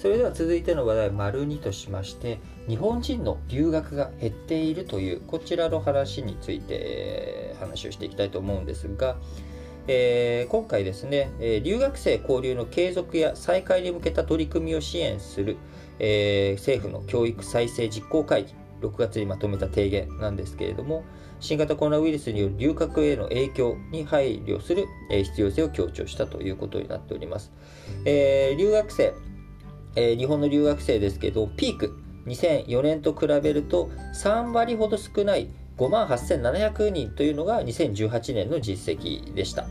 それでは続いての話題、丸2としまして、日本人の留学が減っているという、こちらの話について話をしていきたいと思うんですが、えー、今回ですね、え留学生交流の継続や再開に向けた取り組みを支援する、えー、政府の教育再生実行会議、6月にまとめた提言なんですけれども、新型コロナウイルスによる留学への影響に配慮する、必要性を強調したということになっております。えー、留学生、えー、日本の留学生ですけど、ピーク、2004年と比べると3割ほど少ない5万8700人というのが2018年の実績でした。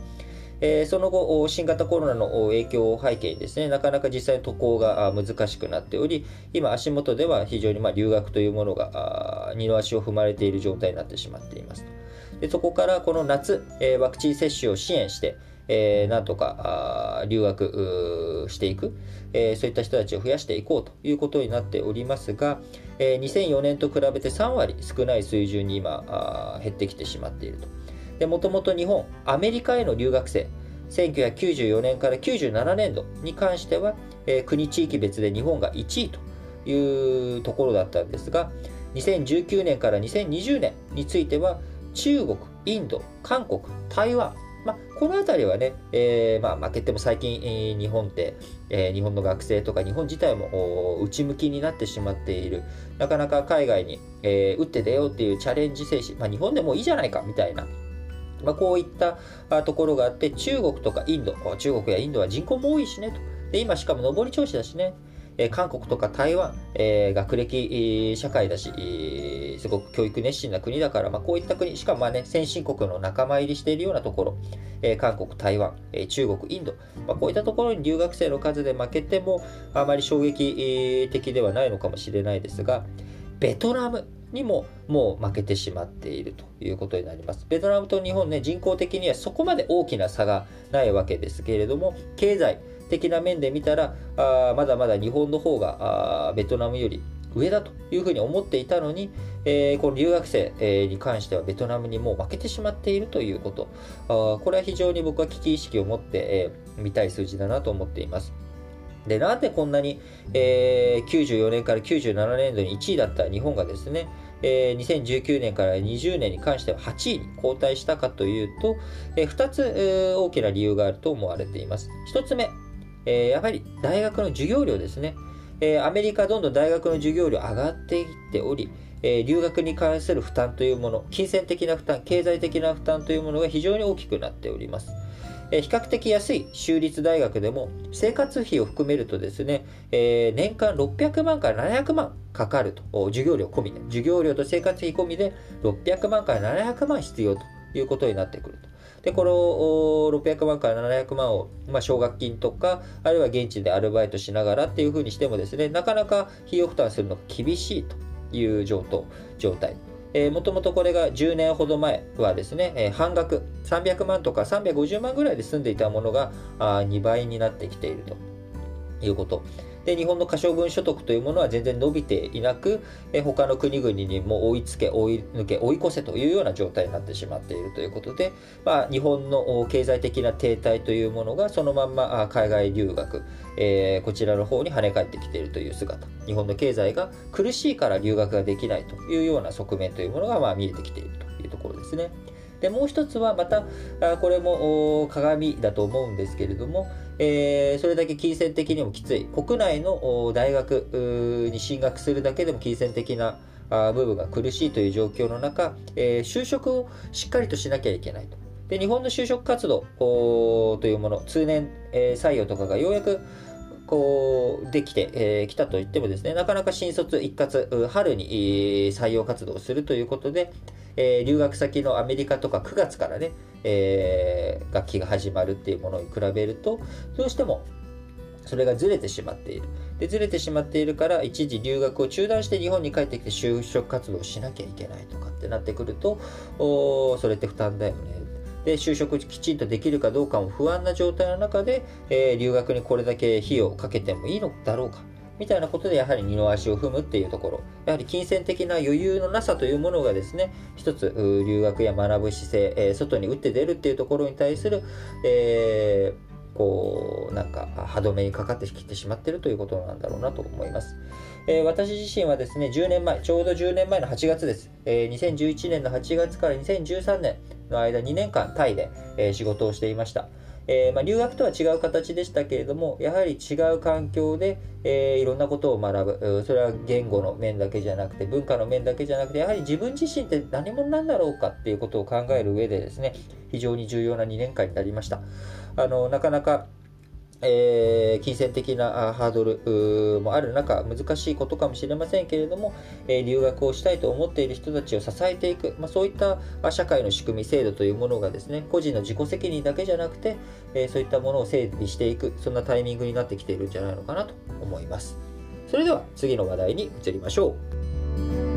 えー、その後、新型コロナの影響を背景にですね、なかなか実際の渡航が難しくなっており、今足元では非常にま留学というものが二の足を踏まれている状態になってしまっています。でそこからこの夏、えー、ワクチン接種を支援して、えー、なんとか留学していく、えー、そういった人たちを増やしていこうということになっておりますが、えー、2004年と比べて3割少ない水準に今減ってきてしまっていると。もともと日本、アメリカへの留学生、1994年から97年度に関しては、えー、国地域別で日本が1位というところだったんですが、2019年から2020年については、中国、インド、韓国、台湾、この辺りはね、えー、まあ、負けても最近、えー、日本って、えー、日本の学生とか日本自体も内向きになってしまっている。なかなか海外に、え打って出ようっていうチャレンジ精神、まあ、日本でもいいじゃないかみたいな。まあ、こういったところがあって、中国とかインド、中国やインドは人口も多いしねと。で今しかも上り調子だしね。え韓国とか台湾、え、学歴、社会だし、すごく教育熱心な国だから、まあ、こういった国、しかもまあね、先進国の仲間入りしているようなところ、え、韓国、台湾、え、中国、インド、まあ、こういったところに留学生の数で負けても、あまり衝撃的ではないのかもしれないですが、ベトナムにももう負けてしまっているということになります。ベトナムと日本ね、人口的にはそこまで大きな差がないわけですけれども、経済、的な面で見たら、あまだまだ日本の方がベトナムより上だというふうに思っていたのに、えー、この留学生、えー、に関してはベトナムにもう負けてしまっているということ。あこれは非常に僕は危機意識を持って、えー、見たい数字だなと思っています。で、なんでこんなに、えー、94年から97年度に1位だった日本がですね、えー、2019年から20年に関しては8位に後退したかというと、えー、2つ、えー、大きな理由があると思われています。1つ目、えー、やはり大学の授業料ですね。えー、アメリカどんどん大学の授業料上がっていっており、えー、留学に関する負担というもの、金銭的な負担、経済的な負担というものが非常に大きくなっております。えー、比較的安い州立大学でも生活費を含めるとですね、えー、年間600万から700万かかると、授業料込みで、授業料と生活費込みで600万から700万必要ということになってくると。で、この600万から700万を、ま、奨学金とか、あるいは現地でアルバイトしながらっていうふうにしてもですね、なかなか費用負担するのが厳しいという状態。えー、もともとこれが10年ほど前はですね、えー、半額、300万とか350万ぐらいで住んでいたものがあ2倍になってきているということ。で日本の可処分所得というものは全然伸びていなく、え他の国々にも追いつけ、追い抜け、追い越せというような状態になってしまっているということで、まあ、日本の経済的な停滞というものがそのまんま海外留学、えー、こちらの方に跳ね返ってきているという姿。日本の経済が苦しいから留学ができないというような側面というものがまあ見えてきているというところですね。でもう一つはまたこれも鏡だと思うんですけれども、えー、それだけ金銭的にもきつい国内の大学に進学するだけでも金銭的な部分が苦しいという状況の中、えー、就職をしっかりとしなきゃいけないと。で日本の就職活動というもの通年、えー、採用とかがようやくこうできて、えー、たといってもですねなかなか新卒一括春に、採用活動をするということで、えー、留学先のアメリカとか9月からね、えー、学期が始まるっていうものに比べると、どうしてもそれがずれてしまっている。で、ずれてしまっているから、一時留学を中断して日本に帰ってきて就職活動をしなきゃいけないとかってなってくると、おそれって負担だよね。で、就職きちんとできるかどうかも不安な状態の中で、えー、留学にこれだけ費用をかけてもいいのだろうか。みたいなことでやはり二の足を踏むっていうところ、やはり金銭的な余裕のなさというものがですね、一つ留学や学ぶ姿勢、えー、外に打って出るっていうところに対する、えーこうなんか歯止めにかかってきてしまってるということなんだろうなと思います。えー、私自身はですね、10年前、ちょうど10年前の8月です。えー、2011年の8月から2013年の間2年間タイで、えー、仕事をしていました。えー、まあ、留学とは違う形でしたけれども、やはり違う環境で、えー、いろんなことを学ぶ。それは言語の面だけじゃなくて、文化の面だけじゃなくて、やはり自分自身って何者なんだろうかっていうことを考える上でですね、非常に重要な2年間になりました。あの、なかなかえー、金銭的なハードルもある中、難しいことかもしれませんけれども、えー、留学をしたいと思っている人たちを支えていく、まあ、そういった社会の仕組み、制度というものがですね、個人の自己責任だけじゃなくて、えー、そういったものを整備していく、そんなタイミングになってきているんじゃないのかなと思います。それでは次の話題に移りましょう。